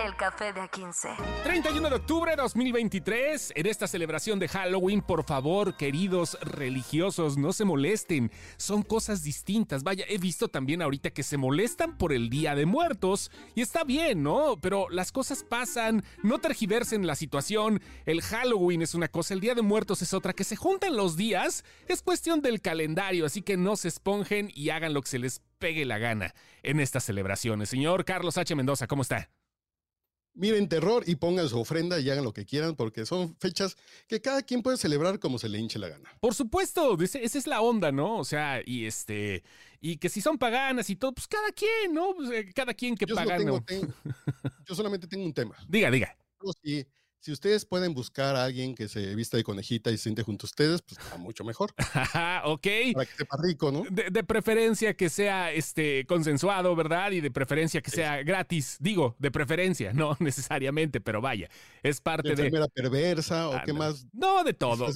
El café de A15. 31 de octubre de 2023. En esta celebración de Halloween, por favor, queridos religiosos, no se molesten. Son cosas distintas. Vaya, he visto también ahorita que se molestan por el Día de Muertos. Y está bien, ¿no? Pero las cosas pasan. No tergiversen la situación. El Halloween es una cosa, el Día de Muertos es otra. Que se junten los días es cuestión del calendario. Así que no se esponjen y hagan lo que se les pegue la gana en estas celebraciones. Señor Carlos H. Mendoza, ¿cómo está? Miren terror y pongan su ofrenda y hagan lo que quieran porque son fechas que cada quien puede celebrar como se le hinche la gana. Por supuesto, esa es la onda, ¿no? O sea, y este y que si son paganas y todo, pues cada quien, ¿no? Pues, eh, cada quien que paga. yo solamente tengo un tema. Diga, diga. Si ustedes pueden buscar a alguien que se vista de conejita y se siente junto a ustedes, pues está mucho mejor. ok. Para que sepa rico, ¿no? De, preferencia que sea este, consensuado, ¿verdad? Y de preferencia que sea gratis. Digo, de preferencia, no necesariamente, pero vaya, es parte de. de... perversa o qué más? No, de todo.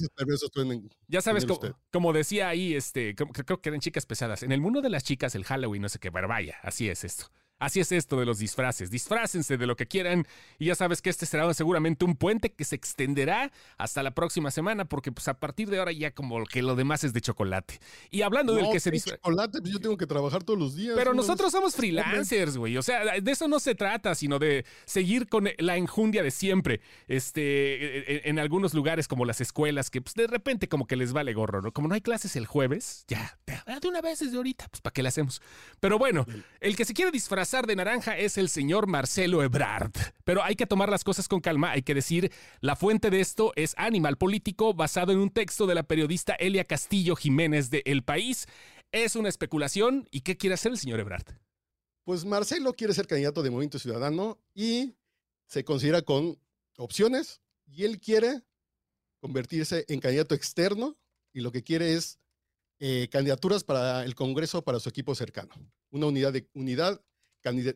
ya sabes, como, como, decía ahí, este, creo que eran chicas pesadas. En el mundo de las chicas, el Halloween, no sé qué, pero vaya, así es esto. Así es esto de los disfraces. Disfrácense de lo que quieran y ya sabes que este será seguramente un puente que se extenderá hasta la próxima semana porque pues a partir de ahora ya como que lo demás es de chocolate. Y hablando del que se disfraza... chocolate, pues yo tengo que trabar todos los días. Pero nosotros somos freelancers, güey. O sea, de eso no se trata, sino de seguir con la enjundia de siempre. Este, en, en algunos lugares como las escuelas que pues de repente como que les vale gorro, ¿no? Como no hay clases el jueves, ya, de una vez desde ahorita, pues ¿para qué le hacemos? Pero bueno, el que se quiere disfrazar de naranja es el señor Marcelo Ebrard. Pero hay que tomar las cosas con calma, hay que decir, la fuente de esto es Animal Político, basado en un texto de la periodista Elia Castillo Jiménez de El País. Es una especulación. ¿Y qué quiere hacer el señor Ebrard? Pues Marcelo quiere ser candidato de Movimiento Ciudadano y se considera con opciones y él quiere convertirse en candidato externo y lo que quiere es eh, candidaturas para el Congreso para su equipo cercano. Una unidad de unidad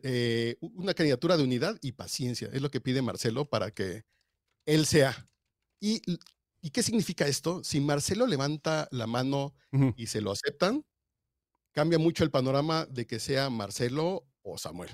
eh, una candidatura de unidad y paciencia. Es lo que pide Marcelo para que él sea. ¿Y, y qué significa esto? Si Marcelo levanta la mano y se lo aceptan, cambia mucho el panorama de que sea Marcelo o Samuel.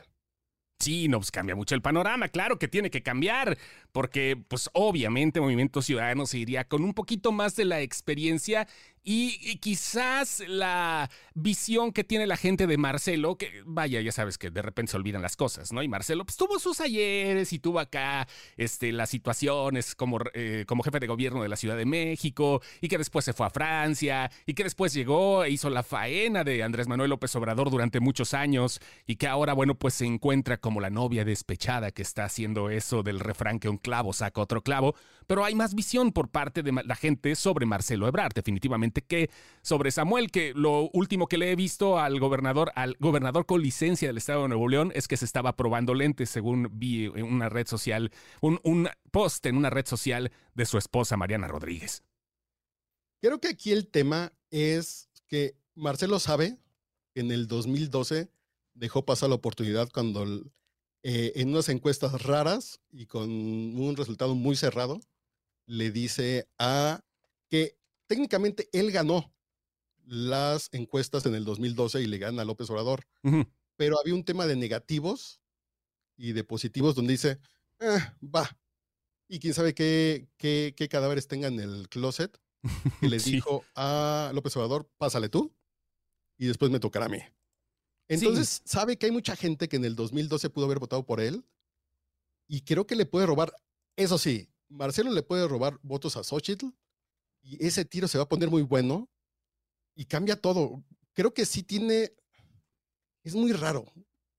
Sí, no, pues cambia mucho el panorama, claro que tiene que cambiar, porque pues obviamente Movimiento Ciudadano se iría con un poquito más de la experiencia y, quizás la visión que tiene la gente de Marcelo, que vaya, ya sabes que de repente se olvidan las cosas, ¿no? Y Marcelo pues tuvo sus ayeres y tuvo acá este, las situaciones como, eh, como jefe de gobierno de la Ciudad de México y que después se fue a Francia y que después llegó e hizo la faena de Andrés Manuel López Obrador durante muchos años y que ahora, bueno, pues se encuentra como la novia despechada que está haciendo eso del refrán que un clavo saca otro clavo, pero hay más visión por parte de la gente sobre Marcelo Ebrard, definitivamente que sobre Samuel, que lo último que le he visto al gobernador, al gobernador con licencia del estado de Nuevo León es que se estaba probando lentes, según vi en una red social, un, un post en una red social de su esposa Mariana Rodríguez. Creo que aquí el tema es que Marcelo sabe que en el 2012 dejó pasar la oportunidad cuando eh, en unas encuestas raras y con un resultado muy cerrado, le dice a que técnicamente él ganó las encuestas en el 2012 y le gana a López Obrador, pero había un tema de negativos y de positivos donde dice, ah, va, y quién sabe qué, qué, cadáveres tenga en el closet. Y le dijo a López Obrador, pásale tú, y después me tocará a mí. Entonces, sabe que hay mucha gente que en el 2012 pudo haber votado por él, y creo que le puede robar, eso sí, Marcelo le puede robar votos a Xochitl, y ese tiro se va a poner muy bueno y cambia todo. Creo que sí tiene, es muy raro,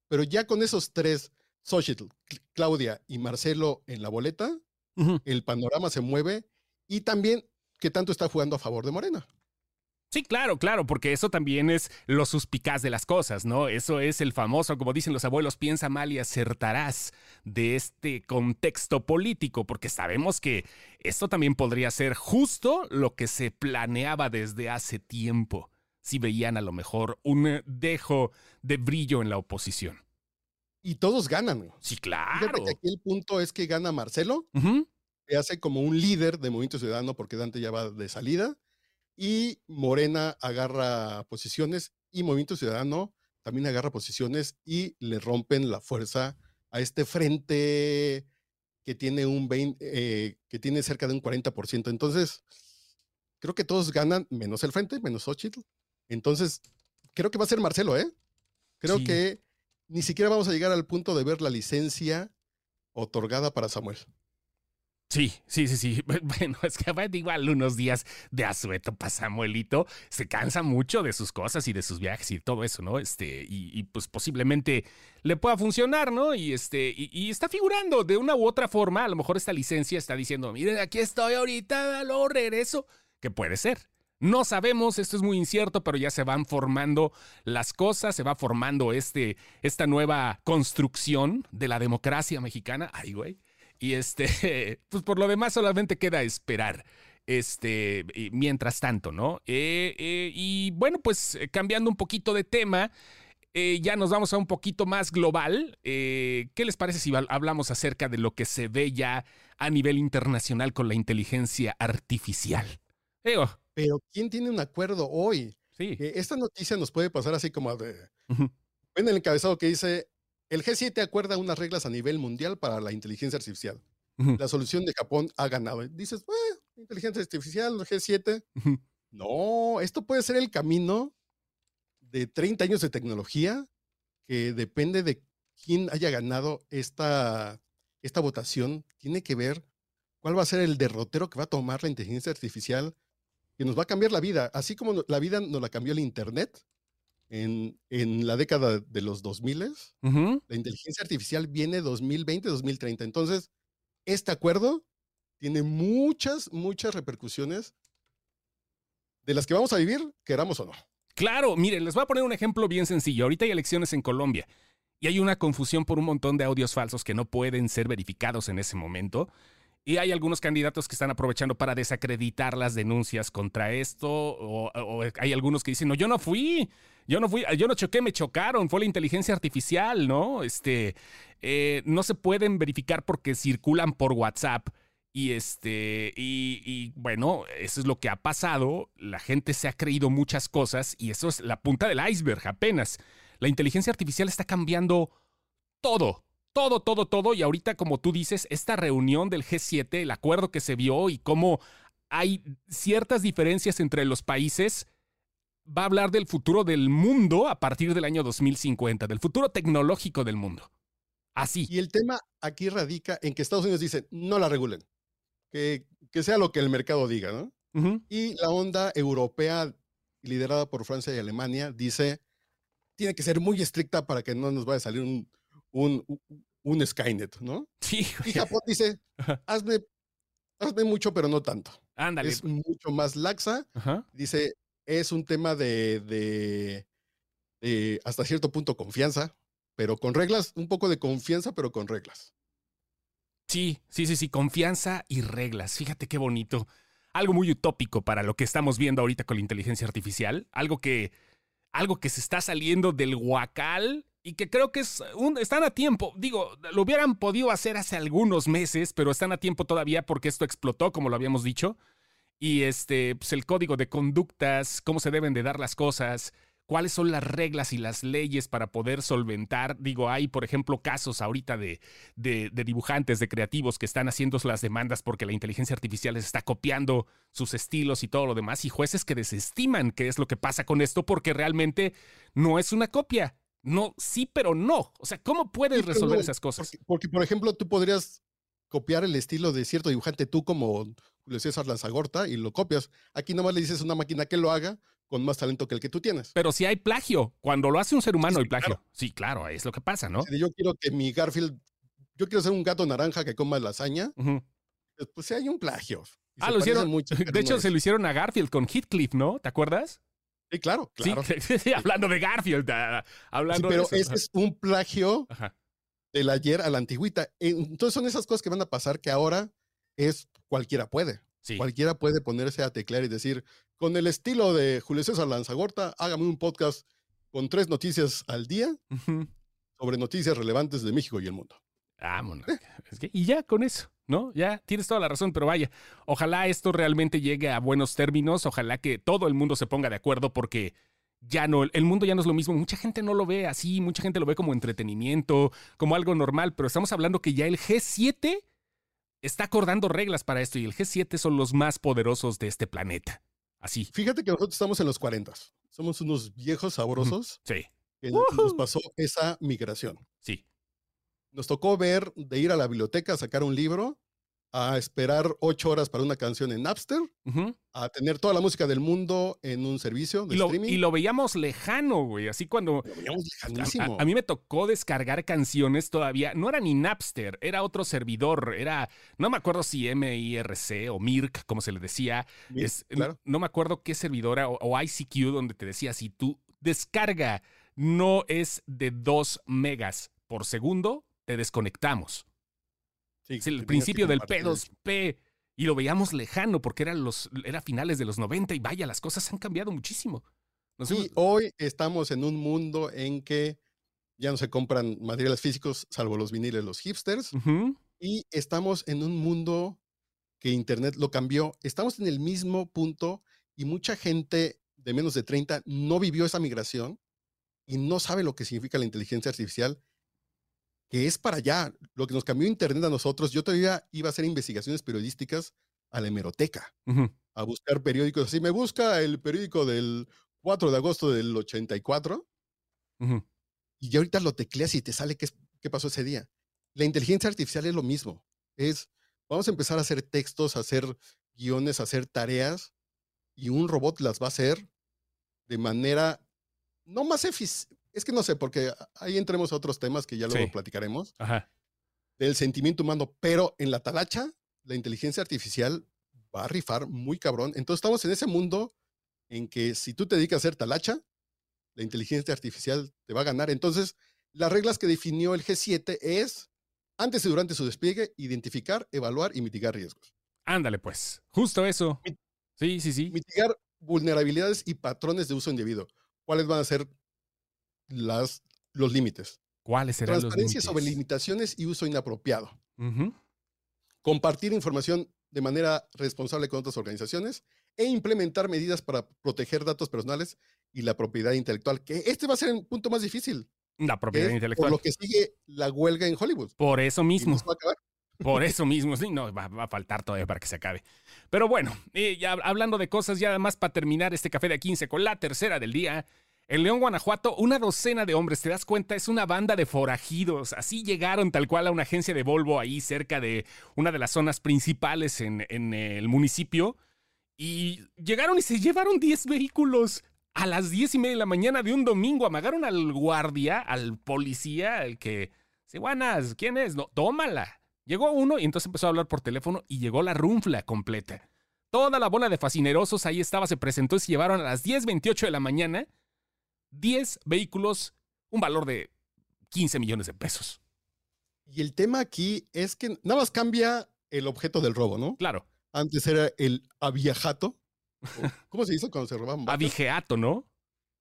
pero ya con esos tres, Xochitl, Claudia y Marcelo en la boleta, el panorama se mueve y también que tanto está jugando a favor de Morena. Sí, claro, claro, porque eso también es lo suspicaz de las cosas, ¿no? Eso es el famoso, como dicen los abuelos, piensa mal y acertarás de este contexto político, porque sabemos que esto también podría ser justo lo que se planeaba desde hace tiempo, si veían a lo mejor un dejo de brillo en la oposición. Y todos ganan. Sí, claro. aquí el punto es que gana Marcelo, se hace como un líder de Movimiento Ciudadano porque Dante ya va de salida y Morena agarra posiciones y Movimiento Ciudadano también agarra posiciones y le rompen la fuerza a este frente que tiene un 20, eh, que tiene cerca de un 40%. Entonces, creo que todos ganan, menos el frente, menos Xochitl. Entonces, creo que va a ser Marcelo, ¿eh? Creo Sí. que ni siquiera vamos a llegar al punto de ver la licencia otorgada para Samuel. Sí, sí, sí, sí. Bueno, es que igual unos días de asueto para Samuelito se cansa mucho de sus cosas y de sus viajes y todo eso, ¿no? Este, y, y, pues posiblemente le pueda funcionar, ¿no? Y este, y, está figurando de una u otra forma. A lo mejor esta licencia está diciendo, miren, aquí estoy ahorita, luego regreso. Que puede ser. No sabemos, esto es muy incierto, pero ya se van formando las cosas, se va formando este, esta nueva construcción de la democracia mexicana. Ay, güey. Y este, pues por lo demás solamente queda esperar. Este, mientras tanto, ¿no? Eh, eh, y bueno, pues cambiando un poquito de tema, eh, ya nos vamos a un poquito más global. ¿Qué les parece si hablamos acerca de lo que se ve ya a nivel internacional con la inteligencia artificial? Pero ¿quién tiene un acuerdo hoy? Sí. esta noticia nos puede pasar así como de... Uh -huh. Ven el encabezado que dice, el G7 acuerda unas reglas a nivel mundial para la inteligencia artificial. Uh -huh. La solución de Japón ha ganado. Dices, eh, inteligencia artificial, G7. Uh -huh. No, esto puede ser el camino de 30 años de tecnología que depende de quién haya ganado esta, esta votación. Tiene que ver cuál va a ser el derrotero que va a tomar la inteligencia artificial que nos va a cambiar la vida. Así como la vida nos la cambió el Internet, en, en, la década de los 2000, uh -huh. la inteligencia artificial viene 2020-2030. Entonces, este acuerdo tiene muchas, muchas repercusiones de las que vamos a vivir, queramos o no. Claro, miren, les voy a poner un ejemplo bien sencillo. Ahorita hay elecciones en Colombia y hay una confusión por un montón de audios falsos que no pueden ser verificados en ese momento. Y hay algunos candidatos que están aprovechando para desacreditar las denuncias contra esto. O, o, hay algunos que dicen, no, yo no fui, yo no fui, yo no choqué, me chocaron, fue la inteligencia artificial, ¿no? Este, eh, no se pueden verificar porque circulan por WhatsApp. Y este, y, y, bueno, eso es lo que ha pasado. La gente se ha creído muchas cosas y eso es la punta del iceberg apenas. La inteligencia artificial está cambiando todo, todo, todo, todo. Y ahorita, como tú dices, esta reunión del G7, el acuerdo que se vio y cómo hay ciertas diferencias entre los países, va a hablar del futuro del mundo a partir del año 2050, del futuro tecnológico del mundo. Así. Y el tema aquí radica en que Estados Unidos dice, no la regulen, que, que sea lo que el mercado diga, ¿no? Uh -huh. Y la onda europea, liderada por Francia y Alemania, dice, tiene que ser muy estricta para que no nos vaya a salir un, un, un Skynet, ¿no? Sí. Y Japón dice, hazme, hazme mucho, pero no tanto. Ándale. Es mucho más laxa. Dice, es un tema de, de, de, hasta cierto punto confianza, pero con reglas, un poco de confianza, pero con reglas. Sí, sí, sí, sí, confianza y reglas. Fíjate qué bonito. Algo muy utópico para lo que estamos viendo ahorita con la inteligencia artificial. Algo que, algo que se está saliendo del huacal y que creo que es un, están a tiempo. Digo, lo hubieran podido hacer hace algunos meses, pero están a tiempo todavía porque esto explotó, como lo habíamos dicho. Y este, pues el código de conductas, cómo se deben de dar las cosas, cuáles son las reglas y las leyes para poder solventar. Digo, hay, por ejemplo, casos ahorita de, de, de, dibujantes, de creativos que están haciendo las demandas porque la inteligencia artificial les está copiando sus estilos y todo lo demás, y jueces que desestiman qué es lo que pasa con esto porque realmente no es una copia. No, sí, pero no. O sea, ¿cómo puedes sí, resolver no, esas cosas? Porque, porque, por ejemplo, tú podrías copiar el estilo de cierto dibujante tú como Julio César Lanzagorta y lo copias. Aquí nomás le dices a una máquina que lo haga con más talento que el que tú tienes. Pero si hay plagio, cuando lo hace un ser humano sí, hay plagio. Claro. Sí, claro, es lo que pasa, ¿no? Si yo quiero que mi Garfield, yo quiero ser un gato naranja que coma lasaña, uh -huh. pues sí hay un plagio. Ah, lo hicieron. Mucho, de hecho, no se lo hicieron a Garfield con Heathcliff, ¿no? ¿Te acuerdas? Sí, claro, claro. Sí, hablando de Garfield, uh, hablando pero de ese es un plagio Ajá. del ayer a la antigüita. Entonces son esas cosas que van a pasar que ahora es cualquiera puede. Sí. Cualquiera puede ponerse a teclear y decir, con el estilo de Julio César Lanzagorta, hágame un podcast con tres noticias al día uh -huh. sobre noticias relevantes de México y el mundo. Vámonos. ¿Eh? Es que, y ya con eso. ¿no? Ya tienes toda la razón, pero vaya, ojalá esto realmente llegue a buenos términos, ojalá que todo el mundo se ponga de acuerdo porque ya no, el mundo ya no es lo mismo. Mucha gente no lo ve así, mucha gente lo ve como entretenimiento, como algo normal, pero estamos hablando que ya el G7 está acordando reglas para esto y el G7 son los más poderosos de este planeta. Así. Fíjate que nosotros estamos en los 40. Somos unos viejos sabrosos. Sí. Que nos pasó esa migración. Sí. Nos tocó ver de ir a la biblioteca a sacar un libro a esperar ocho horas para una canción en Napster, a tener toda la música del mundo en un servicio de y lo, streaming. Y lo veíamos lejano, güey. Así cuando. Lo veíamos lejanísimo. A, a, mí me tocó descargar canciones todavía. No era ni Napster, era otro servidor. Era. No me acuerdo si MIRC o MIRC, como se le decía. Mirk, es, claro. no, no, me acuerdo qué servidora o, o ICQ donde te decía si tu descarga no es de 2 megas por segundo, te desconectamos. Sí, Es el principio del compartir. P2P. Y lo veíamos lejano porque eran los, era finales de los 90 y vaya, las cosas han cambiado muchísimo. Nos Y hemos- hoy estamos en un mundo en que ya no se compran materiales físicos, salvo los viniles, los hipsters. Y estamos en un mundo que Internet lo cambió. Estamos en el mismo punto y mucha gente de menos de 30 no vivió esa migración y no sabe lo que significa la inteligencia artificial, que es para allá. Lo que nos cambió Internet a nosotros, yo todavía iba a hacer investigaciones periodísticas a la hemeroteca, a buscar periódicos. Así me busca el periódico del 4 de agosto del 84 Ujú. y ya ahorita lo tecleas y te sale qué, qué pasó ese día. La inteligencia artificial es lo mismo. Es, vamos a empezar a hacer textos, a hacer guiones, a hacer tareas y un robot las va a hacer de manera no más eficiente. Es que no sé, porque ahí entremos a otros temas que ya luego Sí. platicaremos, Ajá. del sentimiento humano, pero en la talacha, la inteligencia artificial va a rifar muy cabrón. Entonces estamos en ese mundo en que si tú te dedicas a hacer talacha, la inteligencia artificial te va a ganar. Entonces, las reglas que definió el G7 es, antes y durante su despliegue, identificar, evaluar y mitigar riesgos. Ándale, pues. Justo eso. Sí, sí, sí. Mitigar vulnerabilidades y patrones de uso indebido. ¿Cuáles van a ser las, los límites? ¿Cuáles serán los Transparencia sobre límites? limitaciones y uso inapropiado. Compartir información de manera responsable con otras organizaciones e implementar medidas para proteger datos personales y la propiedad intelectual, que este va a ser el punto más difícil. La propiedad intelectual. Por lo que sigue la huelga en Hollywood. Por eso mismo. nos va a acabar. Por eso mismo, sí, no, va, va a faltar todavía para que se acabe. Pero bueno, eh, ya hablando de cosas, ya además para terminar este café de 15 con la tercera del día, en León, Guanajuato, una docena de hombres, ¿te das cuenta? Es una banda de forajidos. Así llegaron tal cual a una agencia de Volvo ahí cerca de una de las zonas principales en, el municipio. Y llegaron y se llevaron 10 vehículos. A las 10 y media de la mañana de un domingo amagaron al guardia, al policía, al que... Sí, ¿quién es? No, tómala. Llegó uno y entonces empezó a hablar por teléfono y llegó la runfla completa. Toda la bola de fascinerosos ahí estaba, se presentó y se llevaron a las 10.28 de la mañana 10 vehículos, un valor de 15 millones de pesos. Y el tema aquí es que nada más cambia el objeto del robo, ¿no? Claro, Antes era el aviajato. ¿Cómo se dice cuando se robaban barcos? abigeato, ¿no?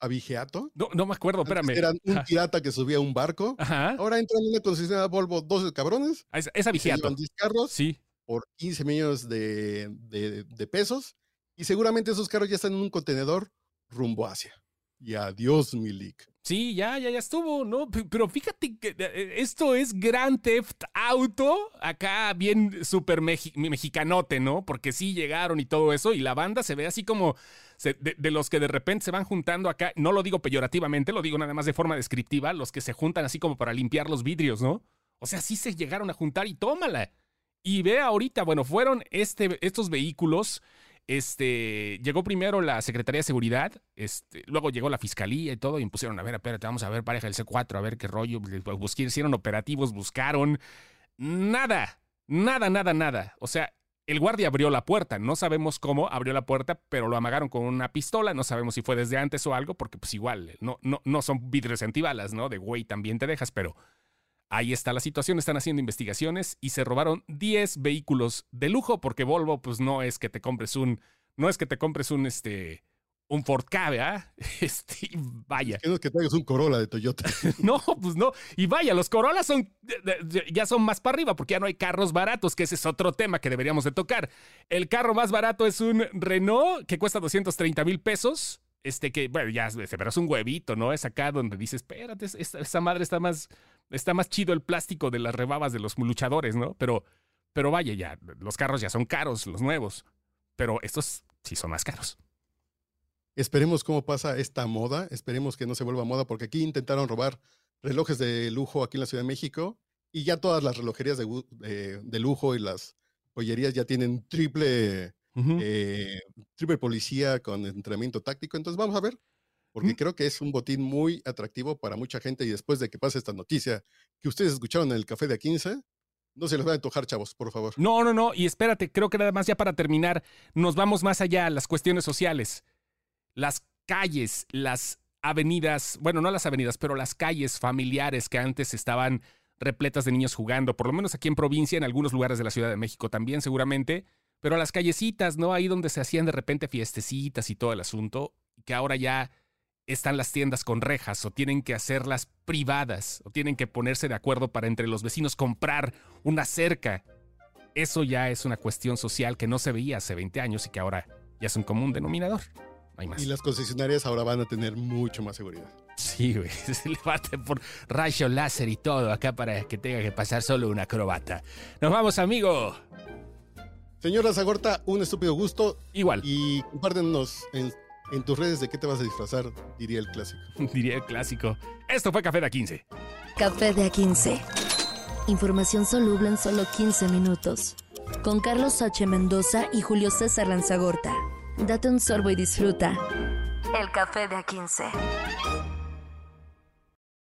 Avigeato. No, no me acuerdo, Antes espérame. Eran un pirata que subía a un barco. Ajá. Ahora entran en una concesionaria Volvo 12 cabrones. Es, es abigeato. llevan 10 carros. Sí. por 15 millones de, de- de pesos y seguramente esos carros ya están en un contenedor rumbo a Asia. Y adiós, Milik. Sí, ya, ya, ya estuvo, ¿no? Pero fíjate que eh, esto es Grand Theft Auto, acá bien súper mexi- mexicanote, ¿no? Porque sí llegaron y todo eso, y la banda se ve así como de los que de repente se van juntando acá, no lo digo peyorativamente, lo digo nada más de forma descriptiva, los que se juntan así como para limpiar los vidrios, ¿no? O sea, sí se llegaron a juntar y tómala. Y ve ahorita, bueno, fueron este, estos vehículos. Este, llegó primero la Secretaría de Seguridad, este, luego llegó la Fiscalía y todo, y pusieron, a ver, espérate, vamos a ver, pareja del C4, a ver qué rollo, busqué, hicieron operativos, buscaron, nada, nada, nada, nada. O sea, el guardia abrió la puerta, no sabemos cómo abrió la puerta, pero lo amagaron con una pistola, no sabemos si fue desde antes o algo, porque pues igual, no, no, no son vidrios antibalas, ¿no? De güey también te dejas, pero Ahí está la situación, están haciendo investigaciones y se robaron 10 vehículos de lujo porque Volvo pues no es que te compres un no es que te compres un este un Ford K, ¿verdad? Este, vaya. Es que traigas un Corolla de Toyota. no, pues no. Y vaya, los Corolla son, ya son más para arriba porque ya no hay carros baratos, que ese es otro tema que deberíamos de tocar. El carro más barato es un Renault que cuesta 230 mil pesos. Este que, bueno, ya, pero es un huevito, ¿no? Es acá donde dices, espérate, esa madre está más, está más chido el plástico de las rebabas de los luchadores, ¿no? Pero, pero vaya, ya, los carros ya son caros, los nuevos. Pero estos sí son más caros. Esperemos cómo pasa esta moda, esperemos que no se vuelva moda, porque aquí intentaron robar relojes de lujo aquí en la Ciudad de México y ya todas las relojerías de, lujo y las joyerías ya tienen triple, eh, triple policía con entrenamiento táctico. Entonces vamos a ver, porque mm. creo que es un botín muy atractivo para mucha gente y después de que pase esta noticia que ustedes escucharon en el café de A15, no se les va a antojar, chavos, por favor. No, no, no. Y espérate, creo que nada más ya para terminar, nos vamos más allá a las cuestiones sociales las calles, las avenidas, bueno, no las avenidas, pero las calles familiares que antes estaban repletas de niños jugando, por lo menos aquí en provincia, en algunos lugares de la Ciudad de México también seguramente, pero las callecitas, ¿no? Ahí donde se hacían de repente fiestecitas y todo el asunto, que ahora ya están las tiendas con rejas o tienen que hacerlas privadas o tienen que ponerse de acuerdo para entre los vecinos comprar una cerca. Eso ya es una cuestión social que no se veía hace 20 años y que ahora ya es un común denominador. Y las concesionarias ahora van a tener mucho más seguridad. Sí, güey. Se levante por rayo láser y todo acá para que tenga que pasar solo una acrobata. Nos vamos, amigo. Señora Zagorta, un estúpido gusto. Igual. Y compártenos en, en tus redes de qué te vas a disfrazar, diría el clásico. diría el clásico. Esto fue Café de A15. Café de A15. Información soluble en solo 15 minutos. Con Carlos H. Mendoza y Julio César Lanzagorta. Date un sorbo y disfruta. El café de A15.